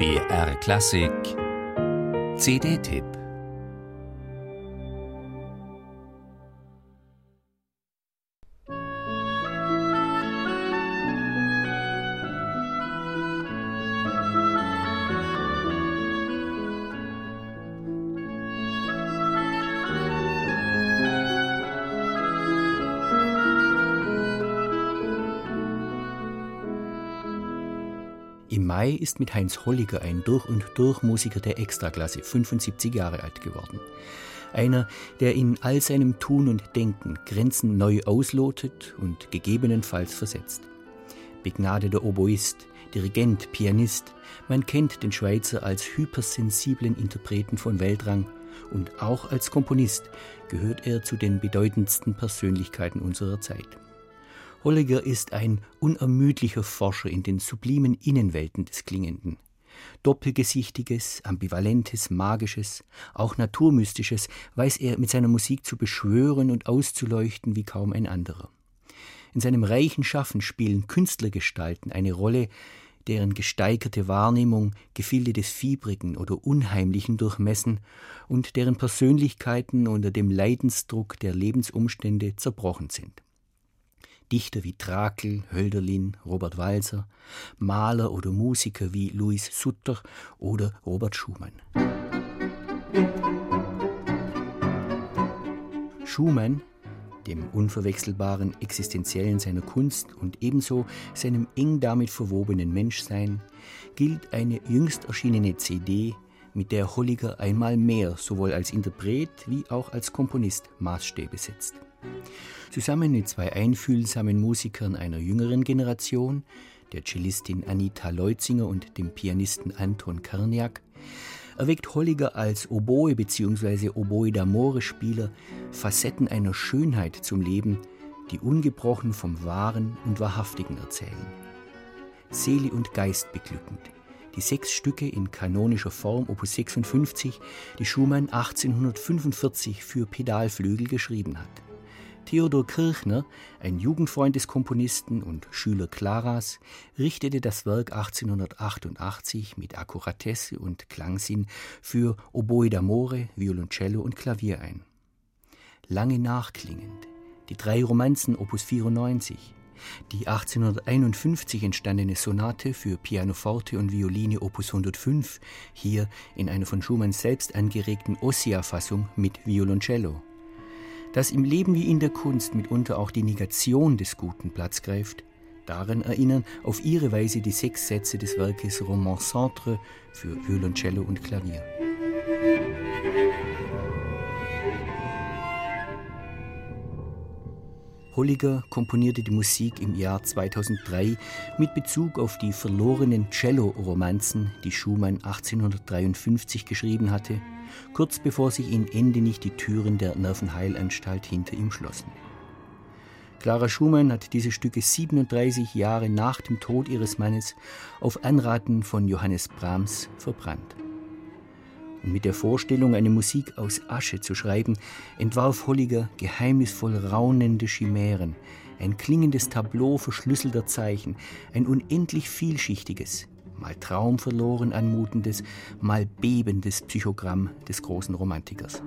BR Klassik. CD-Tipp Im Mai ist mit Heinz Holliger ein durch und durch Musiker der Extraklasse 75 Jahre alt geworden. Einer, der in all seinem Tun und Denken Grenzen neu auslotet und gegebenenfalls versetzt. Begnadeter Oboist, Dirigent, Pianist, man kennt den Schweizer als hypersensiblen Interpreten von Weltrang und auch als Komponist gehört er zu den bedeutendsten Persönlichkeiten unserer Zeit. Holliger ist ein unermüdlicher Forscher in den sublimen Innenwelten des Klingenden. Doppelgesichtiges, ambivalentes, magisches, auch naturmystisches weiß er mit seiner Musik zu beschwören und auszuleuchten wie kaum ein anderer. In seinem reichen Schaffen spielen Künstlergestalten eine Rolle, deren gesteigerte Wahrnehmung Gefilde des Fiebrigen oder Unheimlichen durchmessen und deren Persönlichkeiten unter dem Leidensdruck der Lebensumstände zerbrochen sind. Dichter wie Trakel, Hölderlin, Robert Walser, Maler oder Musiker wie Louis Sutter oder Robert Schumann. Schumann, dem unverwechselbaren Existenziellen seiner Kunst und ebenso seinem eng damit verwobenen Menschsein, gilt eine jüngst erschienene CD, mit der Holliger einmal mehr sowohl als Interpret wie auch als Komponist Maßstäbe setzt. Zusammen mit zwei einfühlsamen Musikern einer jüngeren Generation, der Cellistin Anita Leutzinger und dem Pianisten Anton Karniak, erweckt Holliger als Oboe bzw. Oboe d'Amore-Spieler Facetten einer Schönheit zum Leben, die ungebrochen vom Wahren und Wahrhaftigen erzählen. Seele und Geist beglückend. Die sechs Stücke in kanonischer Form, Opus 56, die Schumann 1845 für Pedalflügel geschrieben hat. Theodor Kirchner, ein Jugendfreund des Komponisten und Schüler Claras, richtete das Werk 1888 mit Akkuratesse und Klangsinn für Oboe d'Amore, Violoncello und Klavier ein. Lange nachklingend, die drei Romanzen Opus 94, die 1851 entstandene Sonate für Pianoforte und Violine Opus 105, hier in einer von Schumann selbst angeregten Ossia-Fassung mit Violoncello dass im Leben wie in der Kunst mitunter auch die Negation des Guten Platz greift, daran erinnern auf ihre Weise die sechs Sätze des Werkes Roman Centre für Violoncello und Klavier. Holliger komponierte die Musik im Jahr 2003 mit Bezug auf die verlorenen Cello-Romanzen, die Schumann 1853 geschrieben hatte, kurz bevor sich in Ende nicht die Türen der Nervenheilanstalt hinter ihm schlossen. Clara Schumann hat diese Stücke 37 Jahre nach dem Tod ihres Mannes auf Anraten von Johannes Brahms verbrannt. Und mit der Vorstellung, eine Musik aus Asche zu schreiben, entwarf Holliger geheimnisvoll raunende Chimären, ein klingendes Tableau verschlüsselter Zeichen, ein unendlich vielschichtiges, mal traumverloren anmutendes, mal bebendes Psychogramm des großen Romantikers.